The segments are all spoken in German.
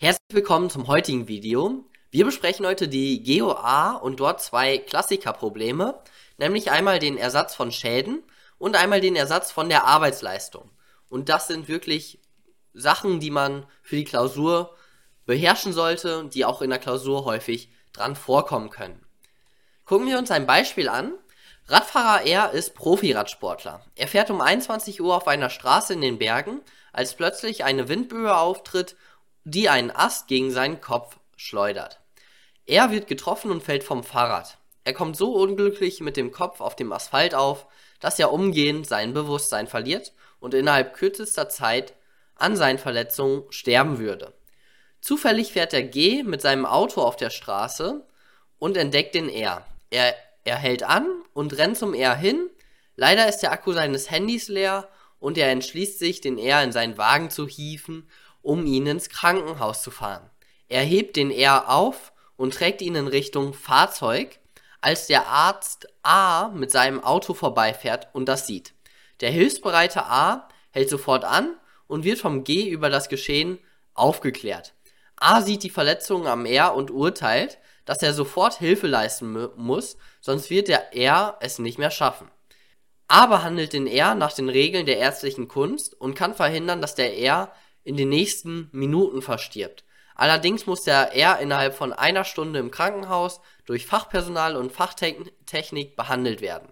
Herzlich willkommen zum heutigen Video. Wir besprechen heute die GOA und dort zwei Klassikerprobleme, nämlich einmal den Ersatz von Schäden und einmal den Ersatz von der Arbeitsleistung. Und das sind wirklich Sachen, die man für die Klausur beherrschen sollte, die auch in der Klausur häufig dran vorkommen können. Gucken wir uns ein Beispiel an. Radfahrer R ist Profi-Radsportler. Er fährt um 21 Uhr auf einer Straße in den Bergen, als plötzlich eine Windböe auftritt, die einen Ast gegen seinen Kopf schleudert. Er wird getroffen und fällt vom Fahrrad. Er kommt so unglücklich mit dem Kopf auf dem Asphalt auf, dass er umgehend sein Bewusstsein verliert und innerhalb kürzester Zeit an seinen Verletzungen sterben würde. Zufällig fährt der G mit seinem Auto auf der Straße und entdeckt den R. Er er hält an und rennt zum R hin. Leider ist der Akku seines Handys leer und er entschließt sich, den R in seinen Wagen zu hieven, um ihn ins Krankenhaus zu fahren. Er hebt den R auf und trägt ihn in Richtung Fahrzeug, als der Arzt A mit seinem Auto vorbeifährt und das sieht. Der hilfsbereite A hält sofort an und wird vom G über das Geschehen aufgeklärt. A sieht die Verletzungen am R und urteilt, dass er sofort Hilfe leisten muss, sonst wird der R es nicht mehr schaffen. A behandelt den R nach den Regeln der ärztlichen Kunst und kann verhindern, dass der R in den nächsten Minuten verstirbt. Allerdings muss der R innerhalb von einer Stunde im Krankenhaus durch Fachpersonal und Fachtechnik behandelt werden.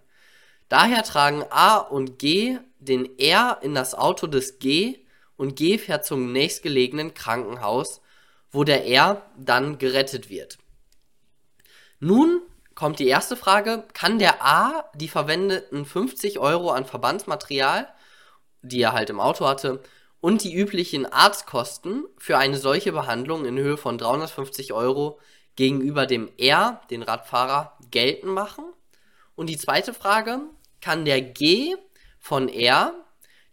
Daher tragen A und G den R in das Auto des G und G fährt zum nächstgelegenen Krankenhaus, wo der R dann gerettet wird. Nun kommt die erste Frage, kann der A die verwendeten 50 Euro an Verbandsmaterial, die er halt im Auto hatte, und die üblichen Arztkosten für eine solche Behandlung in Höhe von 350 Euro gegenüber dem R, den Radfahrer, geltend machen? Und die zweite Frage, kann der G von R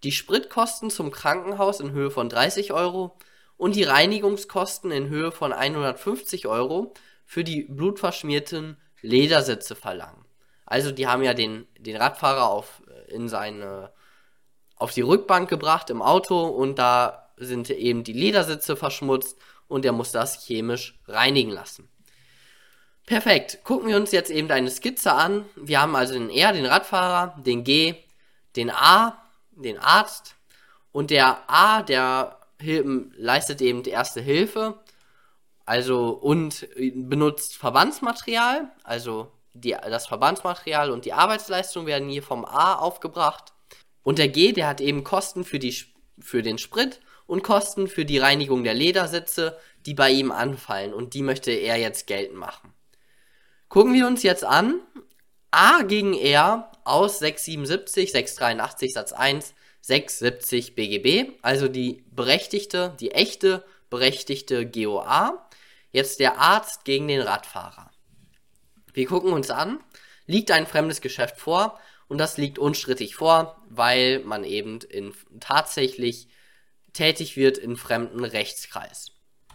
die Spritkosten zum Krankenhaus in Höhe von 30 Euro und die Reinigungskosten in Höhe von 150 Euro für die blutverschmierten Ledersitze verlangen. Also die haben ja den, den Radfahrer auf, äh, in seine, auf die Rückbank gebracht im Auto und da sind eben die Ledersitze verschmutzt und er muss das chemisch reinigen lassen. Perfekt. Gucken wir uns jetzt eben eine Skizze an. Wir haben also den R, den Radfahrer, den G, den A, den Arzt und der A, der leistet eben die erste Hilfe also und benutzt Verbandsmaterial, also die, das Verbandsmaterial und die Arbeitsleistung werden hier vom A aufgebracht. Und der G, der hat eben Kosten für, die, für den Sprit und Kosten für die Reinigung der Ledersitze, die bei ihm anfallen. Und die möchte er jetzt geltend machen. Gucken wir uns jetzt an. A gegen R aus 677, 683 Satz 1, 670 BGB, also die berechtigte, die echte berechtigte GOA. Jetzt der Arzt gegen den Radfahrer. Wir gucken uns an, liegt ein fremdes Geschäft vor und das liegt unstrittig vor, weil man eben in, tatsächlich tätig wird in fremden Rechtskreis.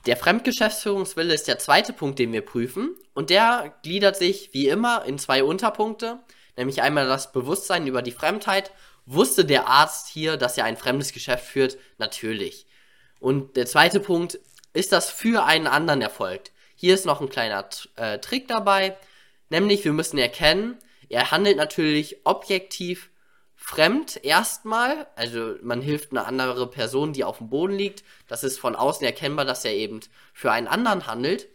Der Fremdgeschäftsführungswille ist der zweite Punkt, den wir prüfen und der gliedert sich wie immer in zwei Unterpunkte, nämlich einmal das Bewusstsein über die Fremdheit. Wusste der Arzt hier, dass er ein fremdes Geschäft führt? Natürlich. Und der zweite Punkt ist das für einen anderen erfolgt. Hier ist noch ein kleiner äh, Trick dabei, nämlich wir müssen erkennen, er handelt natürlich objektiv fremd erstmal, also man hilft eine andere Person, die auf dem Boden liegt. Das ist von außen erkennbar, dass er eben für einen anderen handelt,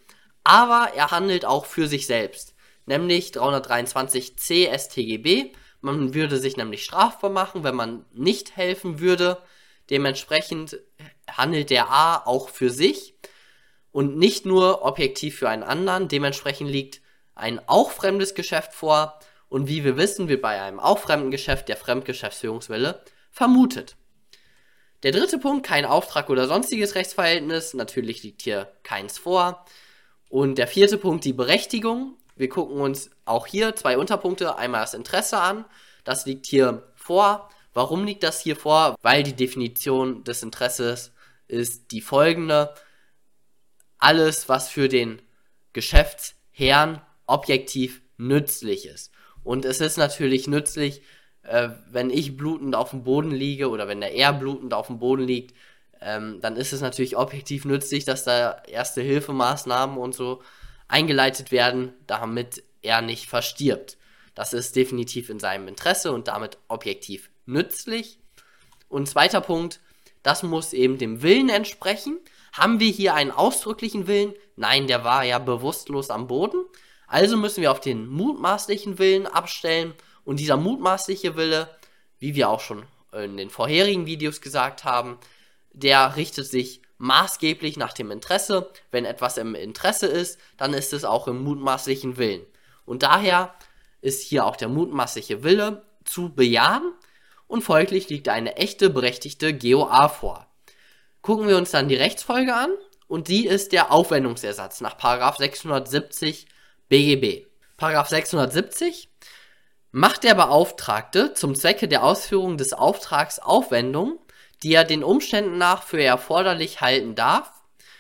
aber er handelt auch für sich selbst, nämlich 323c StGB. Man würde sich nämlich strafbar machen, wenn man nicht helfen würde. Dementsprechend handelt der A auch für sich und nicht nur objektiv für einen anderen. Dementsprechend liegt ein auch fremdes Geschäft vor und wie wir wissen, wird bei einem auch fremden Geschäft der Fremdgeschäftsführungswille vermutet. Der dritte Punkt, kein Auftrag oder sonstiges Rechtsverhältnis. Natürlich liegt hier keins vor. Und der vierte Punkt, die Berechtigung. Wir gucken uns auch hier zwei Unterpunkte. Einmal das Interesse an. Das liegt hier vor. Warum liegt das hier vor? Weil die Definition des Interesses ist die folgende. Alles, was für den Geschäftsherrn objektiv nützlich ist. Und es ist natürlich nützlich, äh, wenn ich blutend auf dem Boden liege oder wenn der er blutend auf dem Boden liegt, ähm, dann ist es natürlich objektiv nützlich, dass da erste Hilfemaßnahmen und so eingeleitet werden, damit er nicht verstirbt. Das ist definitiv in seinem Interesse und damit objektiv nützlich. Und zweiter Punkt, das muss eben dem Willen entsprechen. Haben wir hier einen ausdrücklichen Willen? Nein, der war ja bewusstlos am Boden. Also müssen wir auf den mutmaßlichen Willen abstellen. Und dieser mutmaßliche Wille, wie wir auch schon in den vorherigen Videos gesagt haben, der richtet sich maßgeblich nach dem Interesse. Wenn etwas im Interesse ist, dann ist es auch im mutmaßlichen Willen. Und daher ist hier auch der mutmaßliche Wille zu bejahen und folglich liegt eine echte berechtigte GOA vor. Gucken wir uns dann die Rechtsfolge an und die ist der Aufwendungsersatz nach 670 BGB. 670 macht der Beauftragte zum Zwecke der Ausführung des Auftrags Aufwendungen, die er den Umständen nach für erforderlich halten darf,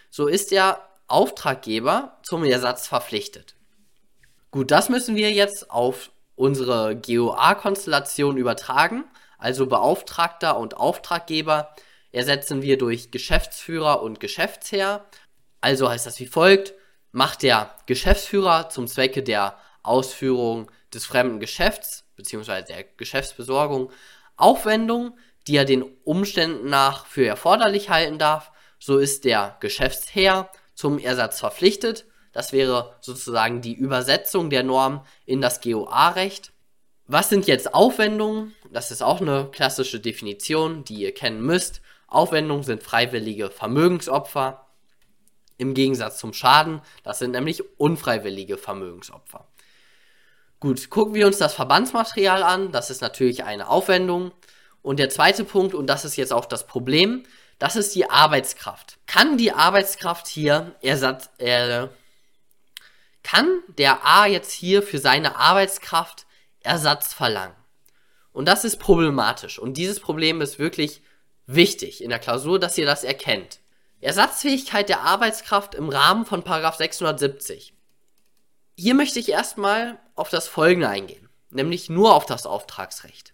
so ist der Auftraggeber zum Ersatz verpflichtet. Gut, das müssen wir jetzt auf unsere GOA-Konstellation übertragen, also Beauftragter und Auftraggeber ersetzen wir durch Geschäftsführer und Geschäftsherr. Also heißt das wie folgt, macht der Geschäftsführer zum Zwecke der Ausführung des fremden Geschäfts bzw. der Geschäftsbesorgung Aufwendungen, die er den Umständen nach für erforderlich halten darf, so ist der Geschäftsherr zum Ersatz verpflichtet. Das wäre sozusagen die Übersetzung der Norm in das GOA-Recht. Was sind jetzt Aufwendungen? Das ist auch eine klassische Definition, die ihr kennen müsst. Aufwendungen sind freiwillige Vermögensopfer. Im Gegensatz zum Schaden, das sind nämlich unfreiwillige Vermögensopfer. Gut, gucken wir uns das Verbandsmaterial an. Das ist natürlich eine Aufwendung. Und der zweite Punkt, und das ist jetzt auch das Problem, das ist die Arbeitskraft. Kann die Arbeitskraft hier Ersatz, äh, kann der A jetzt hier für seine Arbeitskraft Ersatz verlangen? Und das ist problematisch. Und dieses Problem ist wirklich wichtig in der Klausur, dass ihr das erkennt. Ersatzfähigkeit der Arbeitskraft im Rahmen von 670. Hier möchte ich erstmal auf das Folgende eingehen, nämlich nur auf das Auftragsrecht.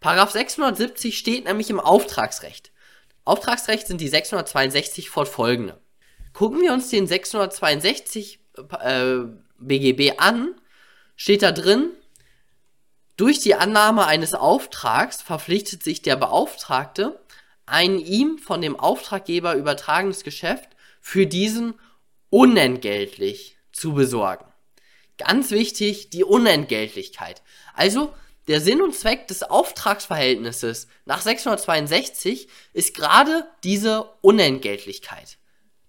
Paragraph 670 steht nämlich im Auftragsrecht. Auftragsrecht sind die 662 fortfolgende. Gucken wir uns den 662 äh, BGB an, steht da drin, durch die Annahme eines Auftrags verpflichtet sich der Beauftragte, ein ihm von dem Auftraggeber übertragenes Geschäft für diesen unentgeltlich zu besorgen. Ganz wichtig, die Unentgeltlichkeit. Also, der Sinn und Zweck des Auftragsverhältnisses nach 662 ist gerade diese Unentgeltlichkeit.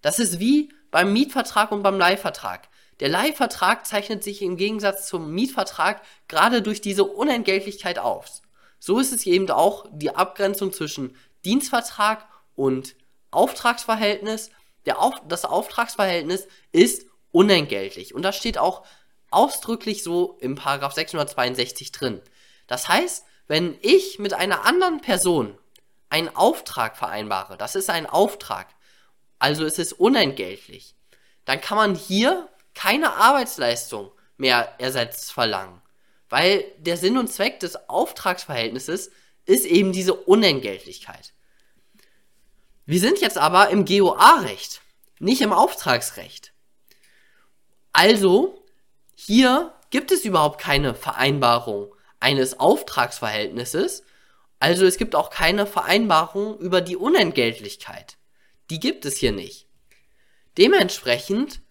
Das ist wie beim Mietvertrag und beim Leihvertrag. Der Leihvertrag zeichnet sich im Gegensatz zum Mietvertrag gerade durch diese Unentgeltlichkeit aus. So ist es eben auch die Abgrenzung zwischen Dienstvertrag und Auftragsverhältnis. Der Auf das Auftragsverhältnis ist unentgeltlich. Und das steht auch ausdrücklich so im Paragraph 662 drin. Das heißt, wenn ich mit einer anderen Person einen Auftrag vereinbare, das ist ein Auftrag, also es ist unentgeltlich, dann kann man hier keine Arbeitsleistung mehr ersetzt verlangen. Weil der Sinn und Zweck des Auftragsverhältnisses ist eben diese Unentgeltlichkeit. Wir sind jetzt aber im GOA-Recht, nicht im Auftragsrecht. Also hier gibt es überhaupt keine Vereinbarung eines Auftragsverhältnisses, also es gibt auch keine Vereinbarung über die Unentgeltlichkeit. Die gibt es hier nicht. Dementsprechend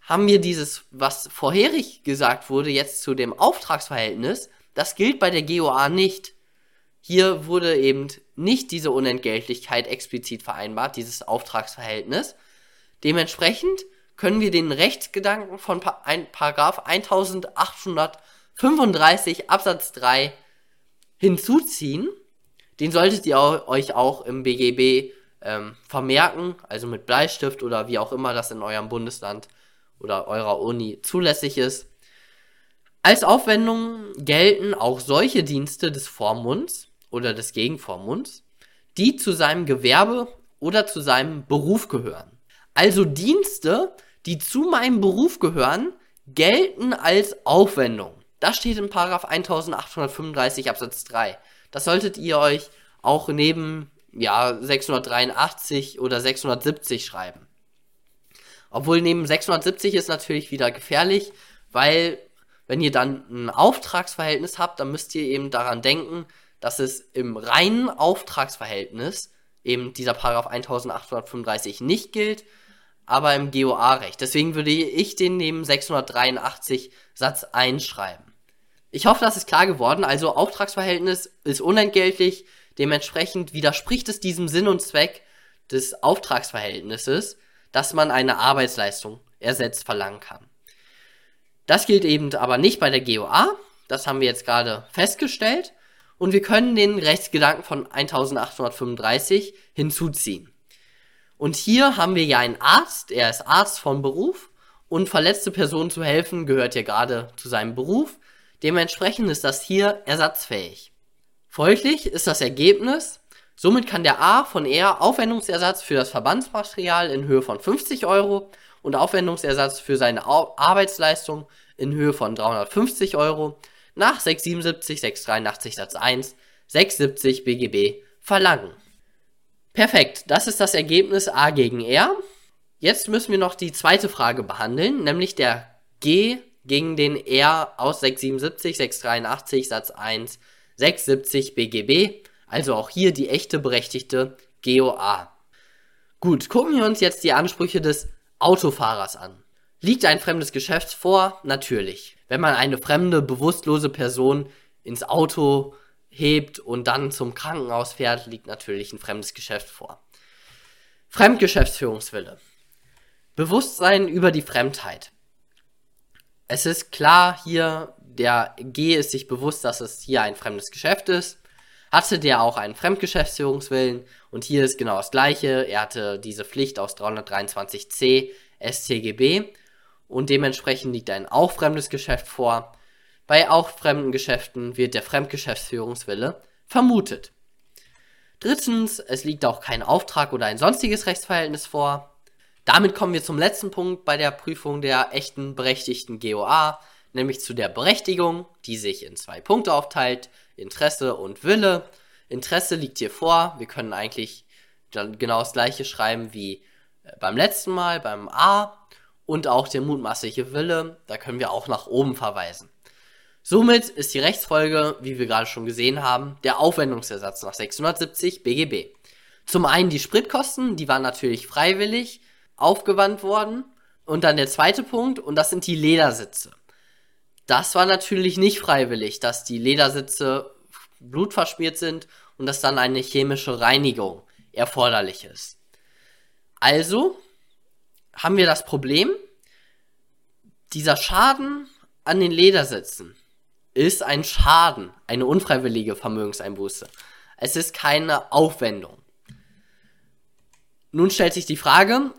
haben wir dieses, was vorherig gesagt wurde, jetzt zu dem Auftragsverhältnis, das gilt bei der GOA nicht. Hier wurde eben nicht diese Unentgeltlichkeit explizit vereinbart, dieses Auftragsverhältnis. Dementsprechend können wir den Rechtsgedanken von pa ein, Paragraph 1835 Absatz 3 hinzuziehen. Den solltet ihr euch auch im BGB ähm, vermerken, also mit Bleistift oder wie auch immer das in eurem Bundesland oder eurer Uni zulässig ist. Als Aufwendungen gelten auch solche Dienste des Vormunds oder des Gegenvormunds, die zu seinem Gewerbe oder zu seinem Beruf gehören. Also Dienste, die zu meinem Beruf gehören, gelten als Aufwendung. Das steht in 1835 Absatz 3. Das solltet ihr euch auch neben ja 683 oder 670 schreiben. Obwohl neben 670 ist natürlich wieder gefährlich, weil wenn ihr dann ein Auftragsverhältnis habt, dann müsst ihr eben daran denken, dass es im reinen Auftragsverhältnis eben dieser Paragraph 1835 nicht gilt, aber im GOA-Recht. Deswegen würde ich den neben 683 Satz 1 schreiben. Ich hoffe, das ist klar geworden. Also Auftragsverhältnis ist unentgeltlich, dementsprechend widerspricht es diesem Sinn und Zweck des Auftragsverhältnisses, dass man eine Arbeitsleistung ersetzt verlangen kann. Das gilt eben aber nicht bei der GOA, das haben wir jetzt gerade festgestellt, und wir können den Rechtsgedanken von 1835 hinzuziehen. Und hier haben wir ja einen Arzt, er ist Arzt von Beruf und verletzte Personen zu helfen gehört ja gerade zu seinem Beruf. Dementsprechend ist das hier ersatzfähig. Folglich ist das Ergebnis, somit kann der A von R Aufwendungsersatz für das Verbandsmaterial in Höhe von 50 Euro und Aufwendungsersatz für seine Arbeitsleistung in Höhe von 350 Euro nach 677, 683 Satz 1, 670 BGB verlangen. Perfekt, das ist das Ergebnis A gegen R. Jetzt müssen wir noch die zweite Frage behandeln, nämlich der G gegen den R aus 677, 683 Satz 1, 670 BGB, also auch hier die echte berechtigte GOA. Gut, gucken wir uns jetzt die Ansprüche des Autofahrers an. Liegt ein fremdes Geschäft vor? Natürlich. Wenn man eine fremde, bewusstlose Person ins Auto hebt und dann zum Krankenhaus fährt, liegt natürlich ein fremdes Geschäft vor. Fremdgeschäftsführungswille. Bewusstsein über die Fremdheit. Es ist klar hier, der G ist sich bewusst, dass es hier ein fremdes Geschäft ist. Hatte der auch einen Fremdgeschäftsführungswillen und hier ist genau das gleiche. Er hatte diese Pflicht aus 323c StGB und dementsprechend liegt ein auch fremdes Geschäft vor. Bei auch fremden Geschäften wird der Fremdgeschäftsführungswille vermutet. Drittens, es liegt auch kein Auftrag oder ein sonstiges Rechtsverhältnis vor. Damit kommen wir zum letzten Punkt bei der Prüfung der echten berechtigten GOA, nämlich zu der Berechtigung, die sich in zwei Punkte aufteilt, Interesse und Wille. Interesse liegt hier vor, wir können eigentlich genau das gleiche schreiben wie äh, beim letzten Mal, beim A und auch der mutmaßliche Wille, da können wir auch nach oben verweisen. Somit ist die Rechtsfolge, wie wir gerade schon gesehen haben, der Aufwendungsersatz nach 670 BGB. Zum einen die Spritkosten, die waren natürlich freiwillig aufgewandt worden. Und dann der zweite Punkt, und das sind die Ledersitze. Das war natürlich nicht freiwillig, dass die Ledersitze blutverschmiert sind und dass dann eine chemische Reinigung erforderlich ist. Also haben wir das Problem, dieser Schaden an den Ledersitzen ist ein Schaden, eine unfreiwillige Vermögenseinbuße. Es ist keine Aufwendung. Nun stellt sich die Frage,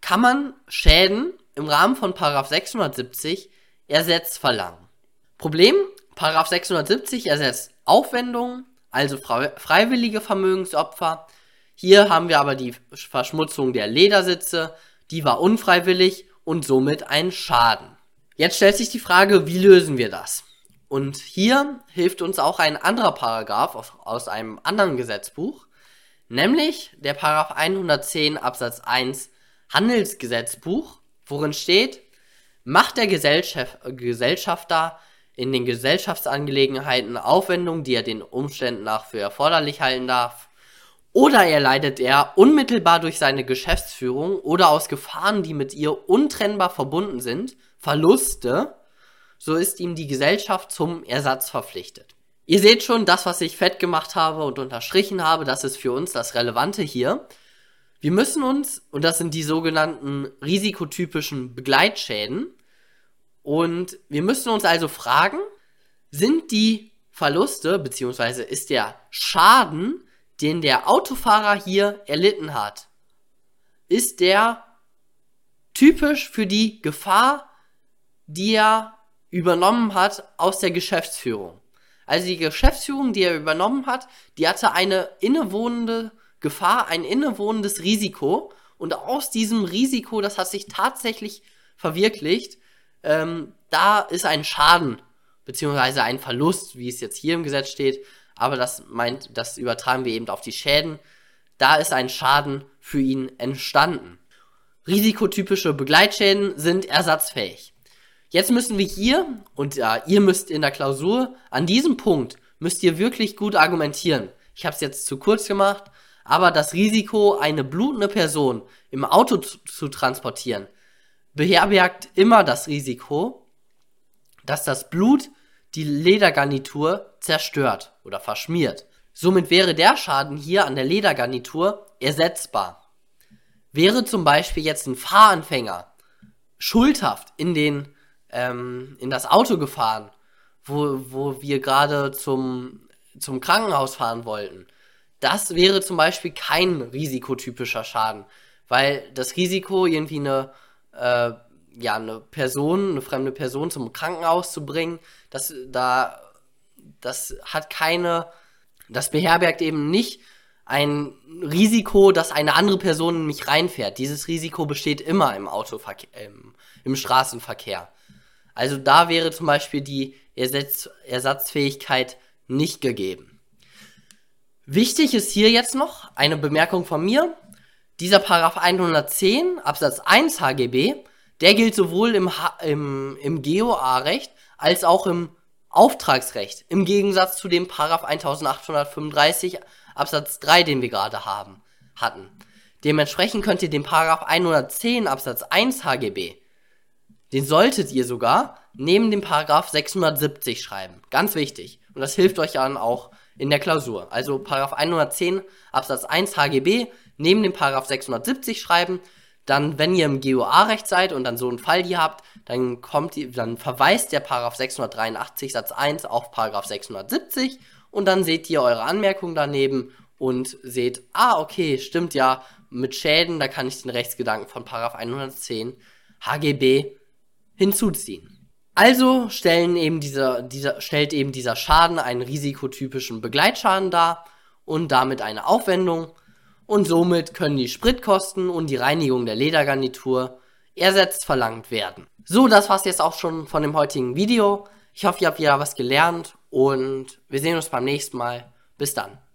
kann man Schäden im Rahmen von 670 ersetzt verlangen? Problem, 670 ersetzt Aufwendungen, also freiwillige Vermögensopfer. Hier haben wir aber die Verschmutzung der Ledersitze, die war unfreiwillig und somit ein Schaden. Jetzt stellt sich die Frage, wie lösen wir das? Und hier hilft uns auch ein anderer Paragraph aus, einem anderen Gesetzbuch, nämlich der Paragraph 110 Absatz 1 Handelsgesetzbuch, worin steht, macht der Gesellschaft, Gesellschafter in den Gesellschaftsangelegenheiten Aufwendungen, die er den Umständen nach für erforderlich halten darf, oder erleidet er unmittelbar durch seine Geschäftsführung oder aus Gefahren, die mit ihr untrennbar verbunden sind, Verluste, so ist ihm die Gesellschaft zum Ersatz verpflichtet. Ihr seht schon, das, was ich fett gemacht habe und unterstrichen habe, das ist für uns das Relevante hier. Wir müssen uns, und das sind die sogenannten risikotypischen Begleitschäden, und wir müssen uns also fragen, sind die Verluste, beziehungsweise ist der Schaden, den der Autofahrer hier erlitten hat, ist der typisch für die Gefahr, die er übernommen hat aus der Geschäftsführung. Also die Geschäftsführung, die er übernommen hat, die hatte eine innewohnende Gefahr, ein innewohnendes Risiko. Und aus diesem Risiko, das hat sich tatsächlich verwirklicht, ähm, da ist ein Schaden, beziehungsweise ein Verlust, wie es jetzt hier im Gesetz steht. Aber das meint, das übertragen wir eben auf die Schäden. da ist ein Schaden für ihn entstanden. Risikotypische Begleitschäden sind ersatzfähig. Jetzt müssen wir hier, und ja, ihr müsst in der Klausur, an diesem Punkt müsst ihr wirklich gut argumentieren. Ich habe es jetzt zu kurz gemacht, aber das Risiko, eine blutende Person im Auto zu, zu transportieren, beherbergt immer das Risiko, dass das Blut die Ledergarnitur zerstört oder verschmiert. Somit wäre der Schaden hier an der Ledergarnitur ersetzbar. Wäre zum Beispiel jetzt ein Fahranfänger schuldhaft in den ähm, in das Auto gefahren, wo, wo wir gerade zum, zum Krankenhaus fahren wollten, das wäre zum Beispiel kein risikotypischer Schaden, weil das Risiko, irgendwie eine, äh, ja, eine Person, eine fremde Person zum Krankenhaus zu bringen, das, da, das hat keine, das beherbergt eben nicht ein Risiko, dass eine andere Person in mich reinfährt. Dieses Risiko besteht immer im Autoverkehr, im, im Straßenverkehr. Also da wäre zum Beispiel die Ersatz Ersatzfähigkeit nicht gegeben. Wichtig ist hier jetzt noch eine Bemerkung von mir. Dieser Paragraph 110 Absatz 1 HGB, der gilt sowohl im, im, im GOA-Recht als auch im Auftragsrecht, im Gegensatz zu dem Paragraph 1835 Absatz 3, den wir gerade haben, hatten. Dementsprechend könnt ihr den Paragraph 110 Absatz 1 HGB, den solltet ihr sogar neben dem Paragraph 670 schreiben. Ganz wichtig. Und das hilft euch dann auch in der Klausur. Also Paragraph 110 Absatz 1 HGB neben dem Paragraph 670 schreiben. Dann, wenn ihr im GOA-Recht seid und dann so einen Fall hier habt, dann kommt die, dann verweist der Paragraph 683 Satz 1 auf Paragraph 670 und dann seht ihr eure Anmerkung daneben und seht, ah, okay, stimmt ja, mit Schäden, da kann ich den Rechtsgedanken von Paragraph 110 HGB hinzuziehen. Also stellen eben dieser, dieser, stellt eben dieser Schaden einen risikotypischen Begleitschaden dar und damit eine Aufwendung und somit können die Spritkosten und die Reinigung der Ledergarnitur ersetzt verlangt werden. So, das war's jetzt auch schon von dem heutigen Video. Ich hoffe, ihr habt wieder was gelernt und wir sehen uns beim nächsten Mal. Bis dann.